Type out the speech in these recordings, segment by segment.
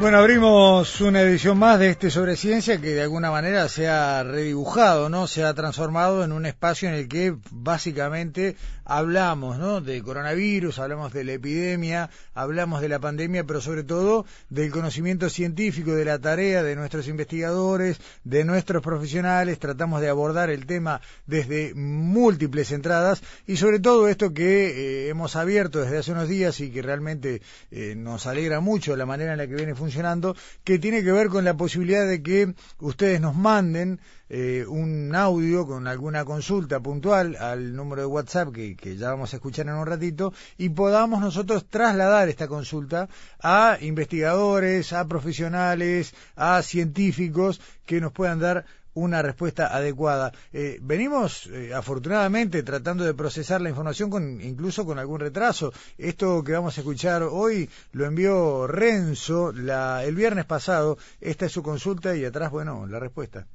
Bueno, abrimos una edición más de este sobre ciencia que de alguna manera se ha redibujado, ¿no? Se ha transformado en un espacio en el que básicamente hablamos, ¿no? De coronavirus, hablamos de la epidemia, hablamos de la pandemia, pero sobre todo del conocimiento científico, de la tarea de nuestros investigadores, de nuestros profesionales, tratamos de abordar el tema desde múltiples entradas y sobre todo esto que eh, hemos abierto desde hace unos días y que realmente eh, nos alegra mucho la manera en la que viene funcionando funcionando, que tiene que ver con la posibilidad de que ustedes nos manden eh, un audio con alguna consulta puntual al número de WhatsApp que, que, ya vamos a escuchar en un ratito y podamos nosotros trasladar esta consulta a investigadores, a profesionales, a científicos que nos puedan dar una respuesta adecuada. Eh, venimos, eh, afortunadamente, tratando de procesar la información con, incluso con algún retraso. Esto que vamos a escuchar hoy lo envió Renzo la, el viernes pasado. Esta es su consulta y atrás, bueno, la respuesta.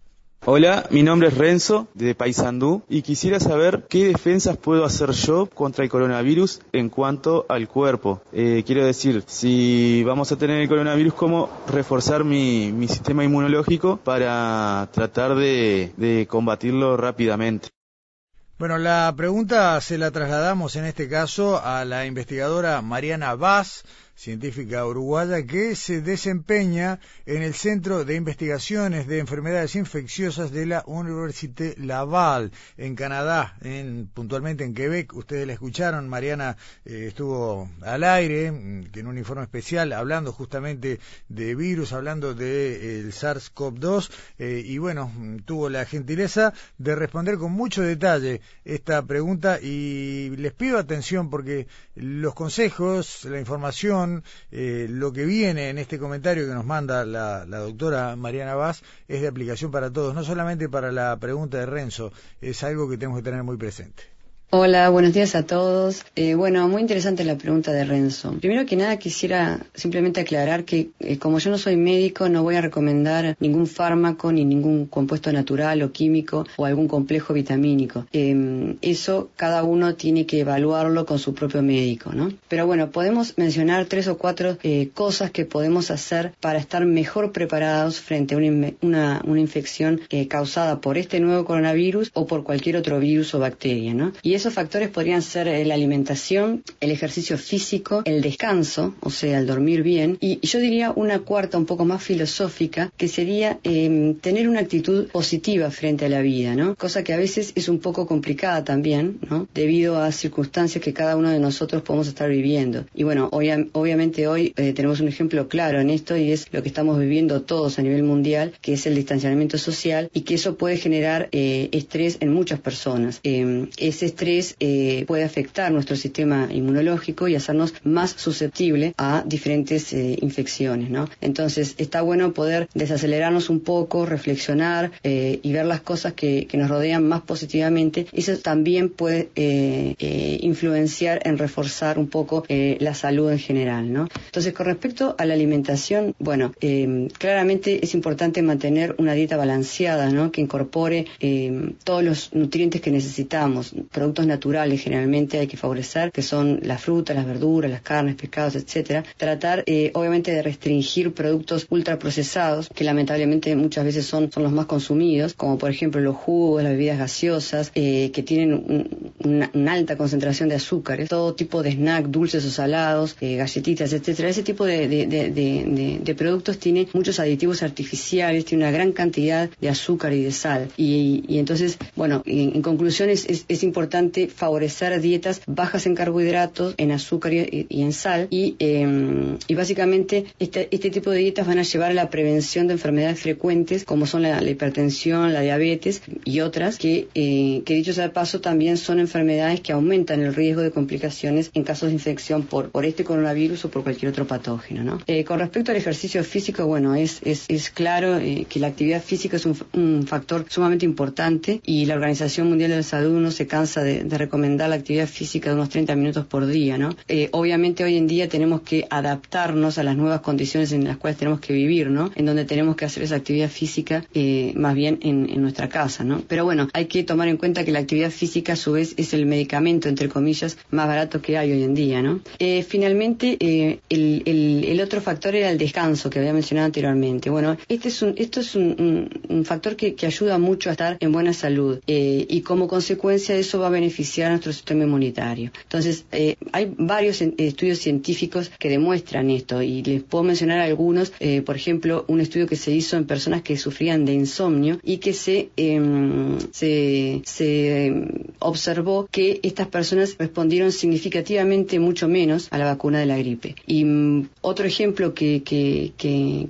Hola, mi nombre es Renzo de Paysandú y quisiera saber qué defensas puedo hacer yo contra el coronavirus en cuanto al cuerpo. Eh, quiero decir, si vamos a tener el coronavirus, cómo reforzar mi, sistema inmunológico para tratar de, de combatirlo rápidamente. Bueno, la pregunta se la trasladamos en este caso a la investigadora Mariana Vaz científica uruguaya que se desempeña en el Centro de Investigaciones de Enfermedades Infecciosas de la Université Laval en Canadá, en, puntualmente en Quebec. Ustedes la escucharon, Mariana eh, estuvo al aire, mm, tiene un informe especial hablando justamente de virus, hablando del SARS-CoV-2 eh, y bueno, mm, tuvo la gentileza de responder con mucho detalle esta pregunta y les pido atención porque los consejos, la información, eh, lo que viene en este comentario que nos manda la, la, doctora Mariana Vaz es de aplicación para todos, no solamente para la pregunta de Renzo, es algo que tenemos que tener muy presente. Hola, buenos días a todos. Eh, bueno, muy interesante la pregunta de Renzo. Primero que nada quisiera simplemente aclarar que eh, como yo no soy médico no voy a recomendar ningún fármaco ni ningún compuesto natural o químico o algún complejo vitamínico. Eh, eso cada uno tiene que evaluarlo con su propio médico, ¿no? Pero bueno, podemos mencionar tres o cuatro eh, cosas que podemos hacer para estar mejor preparados frente a una, una, una infección causada por este nuevo coronavirus o por cualquier otro virus o bacteria, ¿no? Esos factores podrían ser eh, la alimentación, el ejercicio físico, el descanso, o sea, el dormir bien, y yo diría una cuarta un poco más filosófica, que sería eh, tener una actitud positiva frente a la vida, ¿no? Cosa que a veces es un poco complicada también, ¿no? Debido a circunstancias que cada uno de nosotros podemos estar viviendo. Y bueno, obviamente hoy eh, tenemos un ejemplo claro en esto y es lo que estamos viviendo todos a nivel mundial, que es el distanciamiento social y que eso puede generar eh, estrés en muchas personas. ese estrés eh, puede afectar nuestro sistema inmunológico y hacernos más susceptible a diferentes eh, infecciones. Entonces está bueno poder desacelerarnos un poco, reflexionar eh, y ver las cosas que, nos rodean más positivamente. Eso también puede influenciar en reforzar un poco la salud en general. Entonces con respecto a la alimentación, bueno, claramente es importante mantener una dieta balanceada. Que incorpore todos los nutrientes que necesitamos, productos naturales generalmente hay que favorecer, que son la fruta, las verduras, las carnes, pescados, etcétera. Tratar, eh, obviamente, de restringir productos ultraprocesados, que lamentablemente muchas veces son, son los más consumidos, como por ejemplo los jugos, las bebidas gaseosas, eh, que tienen una, alta concentración de azúcares, todo tipo de snack, dulces o salados, eh, galletitas, etcétera. Ese tipo de, de, productos tiene muchos aditivos artificiales, tiene una gran cantidad de azúcar y de sal. Y entonces, bueno, en, conclusión es, es importante favorecer dietas bajas en carbohidratos, en azúcar y, en sal y, em, y básicamente este, este, tipo de dietas van a llevar a la prevención de enfermedades frecuentes como son la, hipertensión, la diabetes y otras que, eh, que dicho sea de paso también son enfermedades que aumentan el riesgo de complicaciones en casos de infección por, por este coronavirus o por cualquier otro patógeno. ¿no? Eh, con respecto al ejercicio físico, bueno, es, es, es claro eh, que la actividad física es un, un factor sumamente importante y la Organización Mundial de la Salud no se cansa de de, recomendar la actividad física de unos 30 minutos por día, ¿no? Eh, obviamente hoy en día tenemos que adaptarnos a las nuevas condiciones en las cuales tenemos que vivir, ¿no? En donde tenemos que hacer esa actividad física eh, más bien en, nuestra casa, ¿no? Pero bueno, hay que tomar en cuenta que la actividad física a su vez es el medicamento, entre comillas, más barato que hay hoy en día, ¿no? Eh, finalmente, el, otro factor era el descanso que había mencionado anteriormente. Bueno, este es un, esto es un, factor que, que, ayuda mucho a estar en buena salud y como consecuencia de eso va a beneficiar a nuestro sistema inmunitario. Entonces, hay varios estudios científicos que demuestran esto y les puedo mencionar algunos, eh, por ejemplo, un estudio que se hizo en personas que sufrían de insomnio y que se, em, se, em, observó que estas personas respondieron significativamente mucho menos a la vacuna de la gripe. Y mm, otro ejemplo que, que,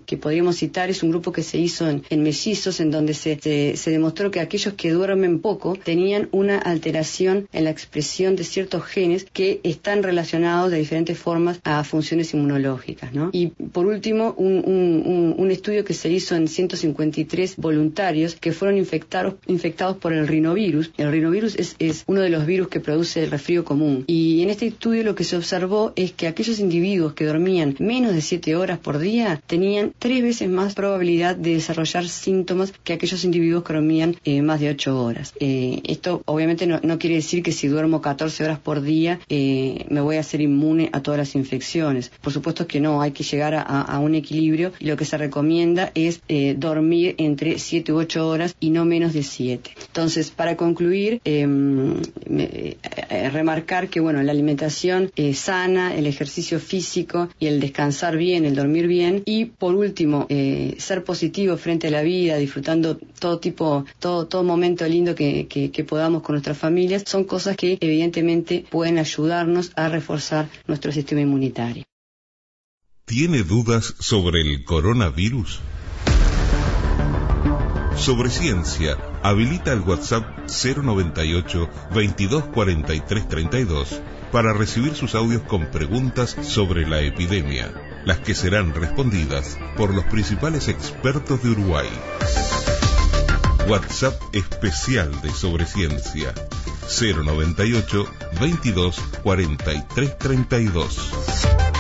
que, podríamos citar es un grupo que se hizo en, en mellizos en donde se, se, demostró que aquellos que duermen poco tenían una alteración en la expresión de ciertos genes que están relacionados de diferentes formas a funciones inmunológicas. ¿no? Y por último, un, un, estudio que se hizo en 153 voluntarios que fueron infectados, infectados por el rinovirus. El rinovirus es, es uno de los virus que produce el resfrío común. Y en este estudio lo que se observó es que aquellos individuos que dormían menos de 7 horas por día tenían tres veces más probabilidad de desarrollar síntomas que aquellos individuos que dormían eh, más de 8 horas. Eh, esto obviamente no, no, quiere decir que si duermo 14 horas por día eh, me voy a ser inmune a todas las infecciones. Por supuesto que no, hay que llegar a, un equilibrio y lo que se recomienda es eh, dormir entre 7 u 8 horas y no menos de 7. Entonces, para concluir, eh, remarcar que bueno, la alimentación sana, el ejercicio físico y el descansar bien, el dormir bien y por último, ser positivo frente a la vida, disfrutando todo tipo, todo, todo momento lindo que, podamos con nuestras son cosas que evidentemente pueden ayudarnos a reforzar nuestro sistema inmunitario. ¿Tiene dudas sobre el coronavirus? Sobre ciencia, habilita el WhatsApp 098 2243 32 para recibir sus audios con preguntas sobre la epidemia, las que serán respondidas por los principales expertos de Uruguay. WhatsApp especial de Sobre Ciencia 098 22 43 32.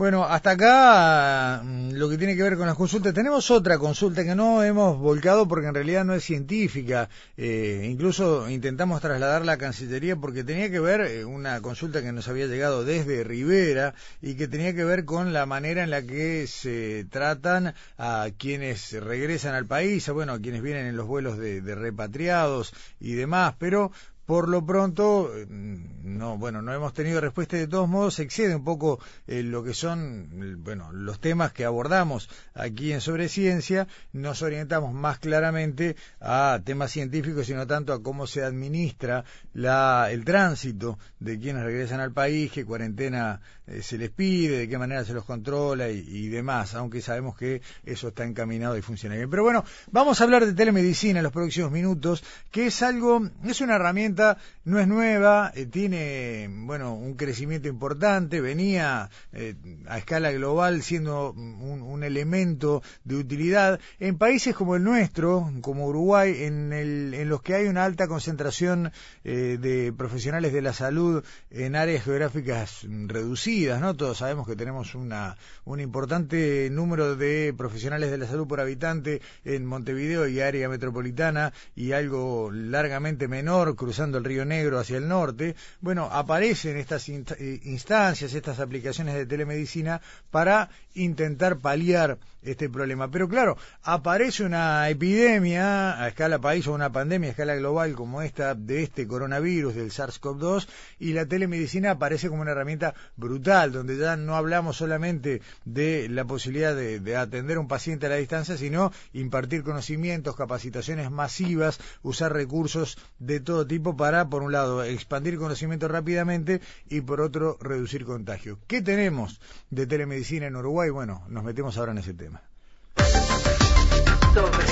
Bueno, hasta acá mm, lo que tiene que ver con las consultas. Tenemos otra consulta que no hemos volcado porque en realidad no es científica. Eh, incluso intentamos trasladarla a Cancillería porque tenía que ver eh, una consulta que nos había llegado desde Rivera y que tenía que ver con la manera en la que se tratan a quienes regresan al país, a, bueno, a quienes vienen en los vuelos de, de repatriados y demás. Pero por lo pronto, mm, no, bueno, no hemos tenido respuesta de todos modos, excede un poco eh, lo que son, bueno, los temas que abordamos aquí en Sobre Ciencia, nos orientamos más claramente a temas científicos y no tanto a cómo se administra la, el tránsito de quienes regresan al país, qué cuarentena eh, se les pide, de qué manera se los controla y, y, demás, aunque sabemos que eso está encaminado y funciona bien. Pero bueno, vamos a hablar de telemedicina en los próximos minutos, que es algo, es una herramienta no es nueva, eh, tiene bueno un crecimiento importante, venía eh, a escala global siendo un, elemento de utilidad en países como el nuestro, como Uruguay, en, el, en los que hay una alta concentración eh, de profesionales de la salud en áreas geográficas reducidas, ¿no? Todos sabemos que tenemos una, un importante número de profesionales de la salud por habitante en Montevideo y área metropolitana y algo largamente menor cruzando el Río Negro hacia el norte, bueno, aparecen estas eh, instancias, estas aplicaciones de telemedicina para intentar paliar este problema. Pero claro, aparece una epidemia a escala país o una pandemia a escala global como esta de este coronavirus del SARS-CoV-2 y la telemedicina aparece como una herramienta brutal, donde ya no hablamos solamente de la posibilidad de, de atender a un paciente a la distancia, sino impartir conocimientos, capacitaciones masivas, usar recursos de todo tipo para, por un lado, expandir conocimiento rápidamente y por otro, reducir contagio. ¿Qué tenemos de telemedicina en Uruguay? Bueno, nos metemos ahora en ese tema.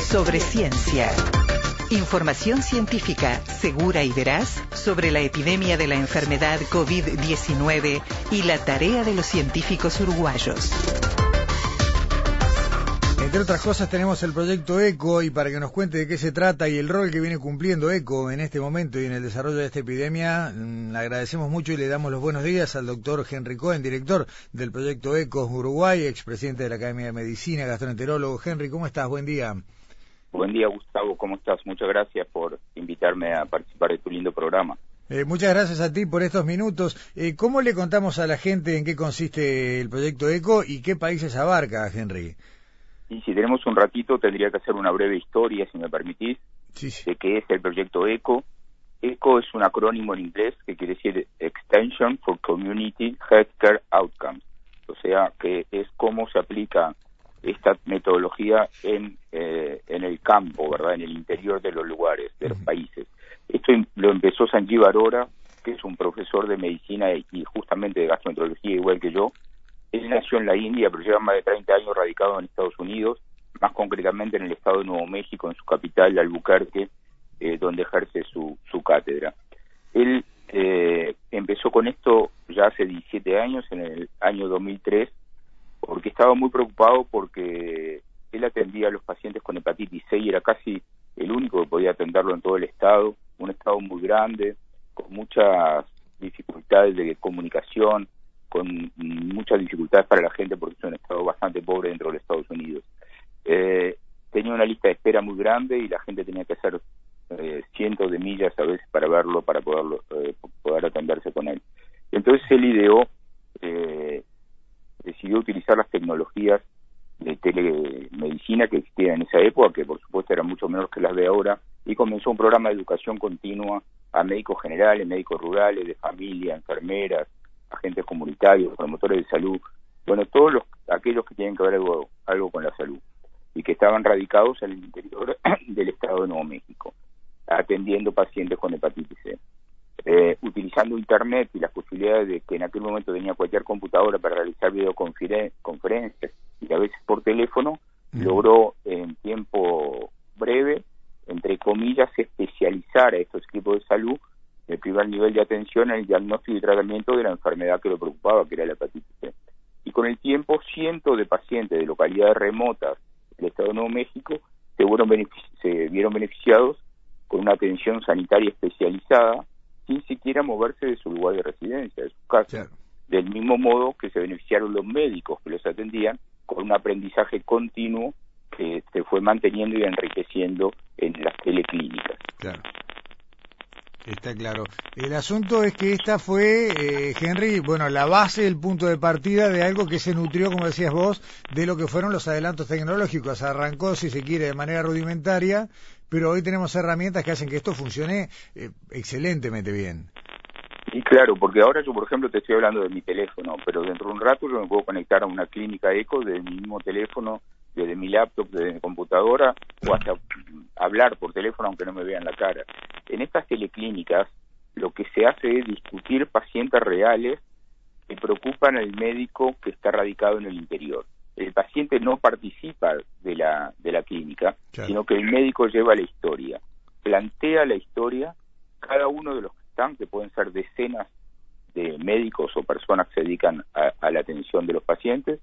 Sobre, ciencia. Información científica segura y veraz sobre la epidemia de la enfermedad COVID-19 y la tarea de los científicos uruguayos. Entre otras cosas tenemos el proyecto ECO y para que nos cuente de qué se trata y el rol que viene cumpliendo ECO en este momento y en el desarrollo de esta epidemia, mm, agradecemos mucho y le damos los buenos días al doctor Henry Cohen, director del proyecto ECO Uruguay, expresidente de la Academia de Medicina, gastroenterólogo. Henry, ¿cómo estás? Buen día. Buen día, Gustavo. ¿Cómo estás? Muchas gracias por invitarme a participar de tu lindo programa. Eh, muchas gracias a ti por estos minutos. Eh, ¿Cómo le contamos a la gente en qué consiste el proyecto ECO y qué países abarca, Henry? Y si tenemos un ratito, tendría que hacer una breve historia, si me permitís, de qué es el proyecto ECO. ECO es un acrónimo en inglés que quiere decir Extension for Community Healthcare Outcomes, o sea, que es cómo se aplica esta metodología en, eh, en el campo, ¿verdad? En el interior de los lugares, de los países. Esto em, lo empezó Sanjeev Arora, que es un profesor de medicina y justamente de gastroenterología igual que yo, él nació en la India, pero lleva más de 30 años radicado en Estados Unidos, más concretamente en el estado de Nuevo México, en su capital, Albuquerque, eh, donde ejerce su, su cátedra. Él eh, empezó con esto ya hace 17 años, en el año 2003, porque estaba muy preocupado porque él atendía a los pacientes con hepatitis C y era casi el único que podía atenderlo en todo el estado, un estado muy grande, con muchas dificultades de comunicación, con muchas dificultades para la gente porque es un estado bastante pobre dentro de los Estados Unidos. Eh, tenía una lista de espera muy grande y la gente tenía que hacer eh, cientos de millas a veces para verlo, para poderlo, eh, poder atenderse con él. Entonces él ideó, decidió utilizar las tecnologías de telemedicina que existían en esa época, que por supuesto eran mucho menores que las de ahora, y comenzó un programa de educación continua a médicos generales, médicos rurales, de familia, enfermeras, agentes comunitarios, promotores de salud, bueno, todos los, aquellos que tienen que ver algo, algo con la salud y que estaban radicados en el interior del Estado de Nuevo México, atendiendo pacientes con hepatitis C. Eh, utilizando Internet y las posibilidades de que en aquel momento tenía cualquier computadora para realizar videoconferencias y a veces por teléfono, logró en tiempo breve, entre comillas, especializar a estos equipos de salud el primer nivel de atención en el diagnóstico y tratamiento de la enfermedad que lo preocupaba, que era la hepatitis C. Y con el tiempo, cientos de pacientes de localidades remotas del Estado de Nuevo México se, se vieron beneficiados con una atención sanitaria especializada sin siquiera moverse de su lugar de residencia, de su casa. Del mismo modo que se beneficiaron los médicos que los atendían con un aprendizaje continuo que se fue manteniendo y enriqueciendo en las teleclínicas. Claro. Está claro. El asunto es que esta fue, eh, Henry, bueno, la base, el punto de partida de algo que se nutrió, como decías vos, de lo que fueron los adelantos tecnológicos. Arrancó, si se quiere, de manera rudimentaria, pero hoy tenemos herramientas que hacen que esto funcione eh, excelentemente bien. Sí, claro, porque ahora yo, por ejemplo, te estoy hablando de mi teléfono, pero dentro de un rato yo me puedo conectar a una clínica eco de mi mismo teléfono, desde mi laptop, desde mi computadora, o hasta hablar por teléfono aunque no me vean la cara. En estas teleclínicas lo que se hace es discutir pacientes reales que preocupan al médico que está radicado en el interior. El paciente no participa de la, de la clínica, sino que el médico lleva la historia, plantea la historia, cada uno de los que están, que pueden ser decenas de médicos o personas que se dedican a la atención de los pacientes,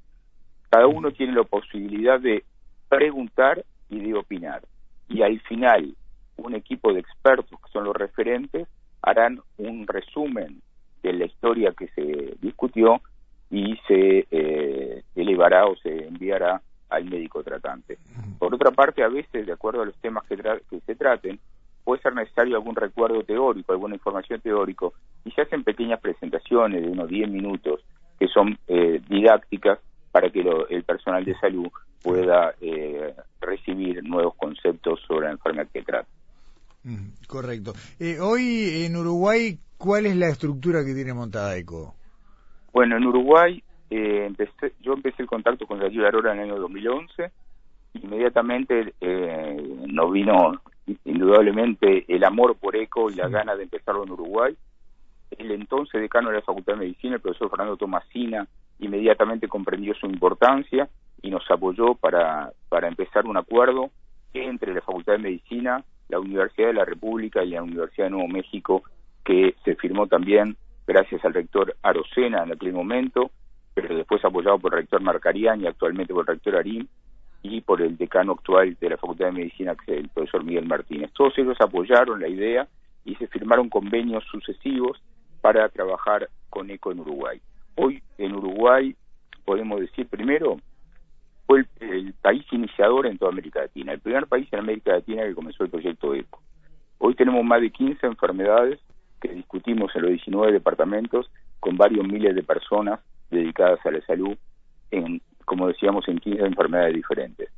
cada uno tiene la posibilidad de preguntar y de opinar. Y al final un equipo de expertos que son los referentes harán un resumen de la historia que se discutió y se eh, elevará o se enviará al médico tratante. Por otra parte, a veces, de acuerdo a los temas que, que se traten, puede ser necesario algún recuerdo teórico, alguna información teórico, y se hacen pequeñas presentaciones de unos 10 minutos que son eh, didácticas para que el personal de salud pueda eh, recibir nuevos conceptos sobre la enfermedad que trata. Correcto. Eh, hoy en Uruguay, ¿cuál es la estructura que tiene montada ECO? Bueno, en Uruguay eh, empecé, yo empecé el contacto con Darío Arora en el año 2011. Inmediatamente eh, nos vino indudablemente el amor por ECO y la gana de empezarlo en Uruguay. El entonces decano de la Facultad de Medicina, el profesor Fernando Tomasina, inmediatamente comprendió su importancia y nos apoyó para, para empezar un acuerdo entre la Facultad de Medicina, la Universidad de la República y la Universidad de Nuevo México, que se firmó también gracias al rector Arocena en aquel momento, pero después apoyado por el rector Marcarián y actualmente por el rector Arim. y por el decano actual de la Facultad de Medicina, que es el profesor Miguel Martínez. Todos ellos apoyaron la idea y se firmaron convenios sucesivos para trabajar con ECO en Uruguay. Hoy en Uruguay podemos decir primero fue el, país iniciador en toda América Latina, el primer país en América Latina que comenzó el proyecto ECO. Hoy tenemos más de 15 enfermedades que discutimos en los 19 departamentos con varios miles de personas dedicadas a la salud en, como decíamos, en 15 enfermedades diferentes.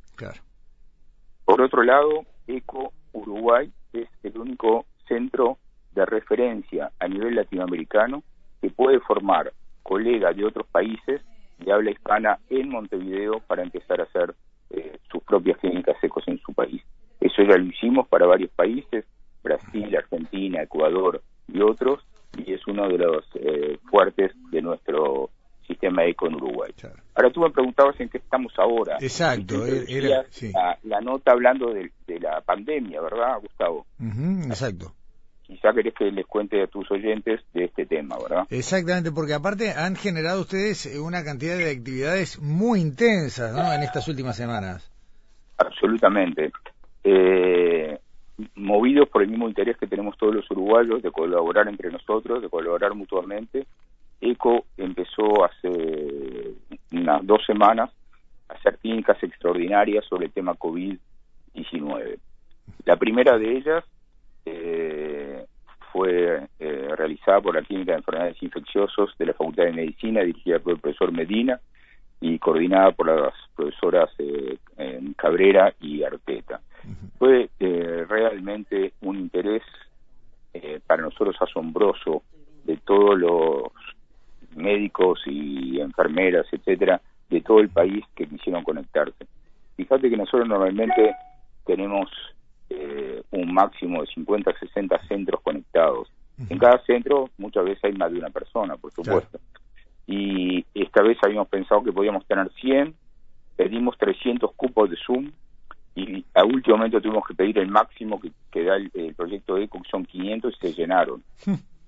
Por otro lado, ECO Uruguay es el único centro de referencia a nivel latinoamericano que puede formar colegas de otros países de habla hispana en Montevideo para empezar a hacer eh, sus propias clínicas ecos en su país. Eso ya lo hicimos para varios países, Brasil, Argentina, Ecuador y otros, y es uno de los eh, fuertes de nuestro sistema eco en Uruguay. Ahora tú me preguntabas en qué estamos ahora. Exacto, era, la, nota hablando de, la pandemia, ¿verdad, Gustavo? exacto quizá querés que les cuente a tus oyentes de este tema, ¿verdad? Exactamente, porque aparte han generado ustedes una cantidad de actividades muy intensas ¿no? en estas últimas semanas. Absolutamente. Eh, movidos por el mismo interés que tenemos todos los uruguayos de colaborar entre nosotros, de colaborar mutuamente, ECO empezó hace unas dos semanas a hacer clínicas extraordinarias sobre el tema COVID-19. La primera de ellas eh, fue eh, realizada por la Clínica de Enfermedades Infecciosas de la Facultad de Medicina, dirigida por el profesor Medina y coordinada por las profesoras eh, Cabrera y Arteta. Fue eh, realmente un interés para nosotros asombroso de todos los médicos y enfermeras, etcétera, de todo el país que quisieron conectarse. Fíjate que nosotros normalmente tenemos eh, un máximo de 50 a 60 centros conectados. En cada centro muchas veces hay más de una persona, por supuesto. Y esta vez habíamos pensado que podíamos tener 100, pedimos 300 cupos de Zoom y a último momento tuvimos que pedir el máximo que, da el, proyecto ECO, que son 500 y se llenaron.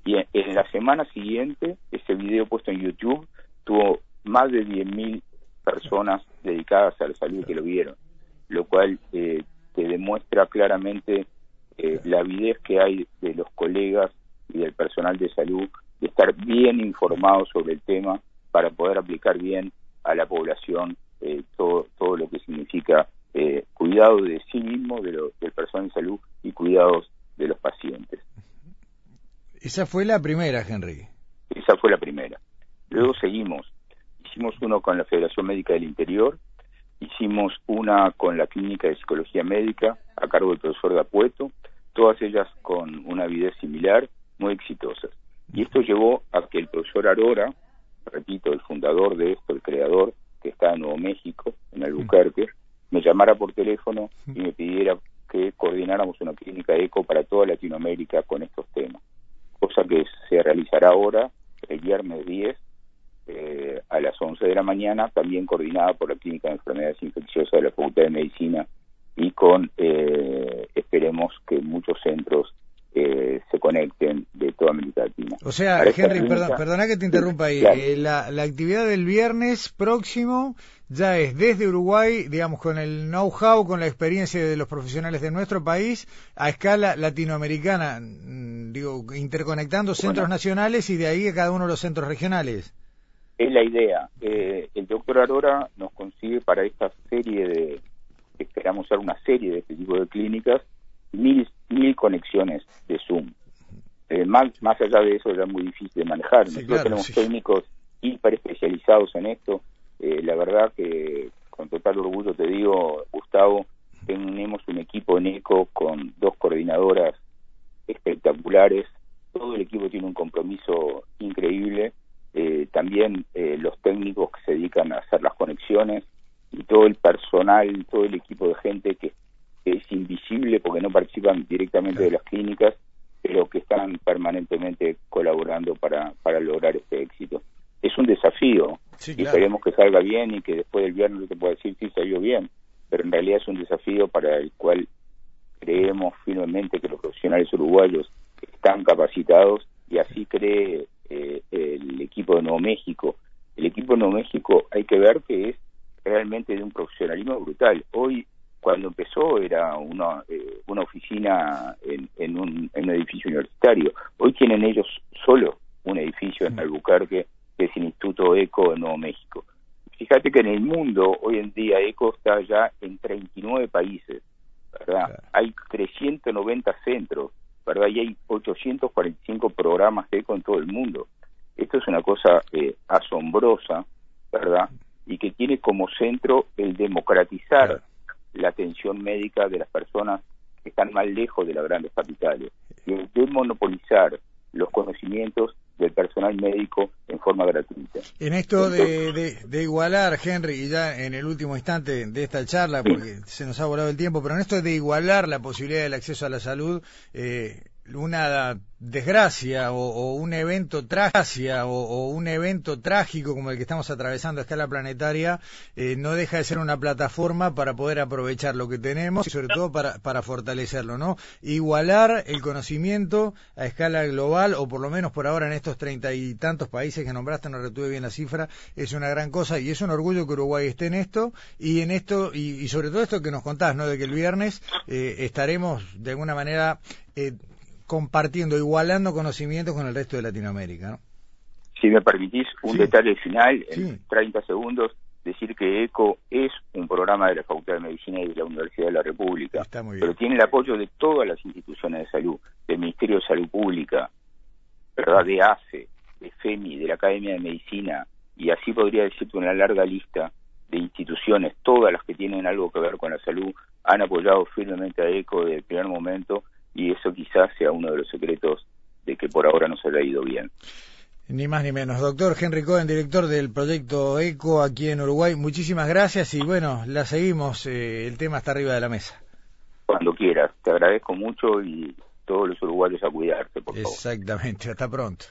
y en, la semana siguiente, ese video puesto en YouTube tuvo más de 10.000 personas dedicadas a la salud que lo vieron, lo cual eh, que demuestra claramente eh, la avidez que hay de los colegas y del personal de salud de estar bien informados sobre el tema para poder aplicar bien a la población eh, todo, todo lo que significa eh, cuidado de sí mismo, de del personal de salud y cuidados de los pacientes. Esa fue la primera, Henry. Esa fue la primera. Luego seguimos. Hicimos uno con la Federación Médica del Interior, Hicimos una con la Clínica de Psicología Médica a cargo del profesor Dapueto, todas ellas con una vida similar, muy exitosas. Y esto llevó a que el profesor Arora, repito, el fundador de esto, el creador, que está en Nuevo México, en Albuquerque, me llamara por teléfono y me pidiera que coordináramos una clínica ECO para toda Latinoamérica con estos temas. Cosa que se realizará ahora, el viernes 10, eh, a las 11 de la mañana, también coordinada por la Clínica de Enfermedades Infecciosas de la Facultad de Medicina y con, eh, esperemos que muchos centros eh, se conecten de toda América Latina. O sea, Henry, perdona que te interrumpa ahí. la, actividad del viernes próximo ya es desde Uruguay, digamos, con el know-how, con la experiencia de los profesionales de nuestro país, a escala latinoamericana, mm, digo, interconectando centros nacionales y de ahí a cada uno de los centros regionales es la idea. Eh, el doctor Arora nos consigue para esta serie de, esperamos ser una serie de este tipo de clínicas, mil, mil conexiones de Zoom. Eh, más, más allá de eso, era muy difícil de manejar. Nosotros tenemos técnicos hiper especializados en esto. Eh, la verdad que con total orgullo te digo, Gustavo, tenemos un equipo en ECO con dos coordinadoras espectaculares. Todo el equipo tiene un compromiso increíble eh, también eh, los técnicos que se dedican a hacer las conexiones y todo el personal, todo el equipo de gente que, es invisible porque no participan directamente de las clínicas, pero que están permanentemente colaborando para, para lograr este éxito. Es un desafío. Y esperemos que salga bien y que después del viernes te pueda decir si salió bien, pero en realidad es un desafío para el cual creemos firmemente que los profesionales uruguayos están capacitados y así cree eh, el equipo de Nuevo México. El equipo de Nuevo México hay que ver que es realmente de un profesionalismo brutal. Hoy, cuando empezó, era una, eh, una oficina en, en, un, en un edificio universitario. Hoy tienen ellos solo un edificio en Albuquerque, que es el Instituto ECO en Nuevo México. Fíjate que en el mundo, hoy en día, ECO está ya en 39 países, ¿verdad? Hay 390 centros, ¿verdad? Y hay 845 programas ECO en todo el mundo. Esto es una cosa eh, asombrosa, ¿verdad? Y que tiene como centro el democratizar la atención médica de las personas que están más lejos de las grandes capitales y el monopolizar los conocimientos del personal médico en forma gratuita. En esto de, de, igualar, Henry, y ya en el último instante de esta charla, porque se nos ha volado el tiempo, pero en esto de igualar la posibilidad del acceso a la salud, eh, una desgracia o, un evento tragia o, un evento trágico como el que estamos atravesando a escala planetaria eh, no deja de ser una plataforma para poder aprovechar lo que tenemos y sobre todo para, para fortalecerlo, ¿no? Igualar el conocimiento a escala global o por lo menos por ahora en estos treinta y tantos países que nombraste, no retuve bien la cifra, es una gran cosa y es un orgullo que Uruguay esté en esto y en esto y, sobre todo esto que nos contás, ¿no? De que el viernes eh, estaremos de alguna manera eh, compartiendo, igualando conocimientos con el resto de Latinoamérica. ¿no? Si me permitís un detalle final, en 30 segundos, decir que ECO es un programa de la Facultad de Medicina y de la Universidad de la República, pero tiene el apoyo de todas las instituciones de salud, del Ministerio de Salud Pública, ¿verdad? de ACE, de FEMI, de la Academia de Medicina, y así podría decirte una larga lista de instituciones, todas las que tienen algo que ver con la salud, han apoyado firmemente a ECO desde el primer momento y eso quizás sea uno de los secretos de que por ahora no se le ha ido bien. Ni más ni menos. Doctor Henry Cohen, director del proyecto ECO aquí en Uruguay, muchísimas gracias y bueno, la seguimos, eh, el tema está arriba de la mesa. Cuando quieras, te agradezco mucho y todos los uruguayos a cuidarse, por favor. Exactamente, hasta pronto.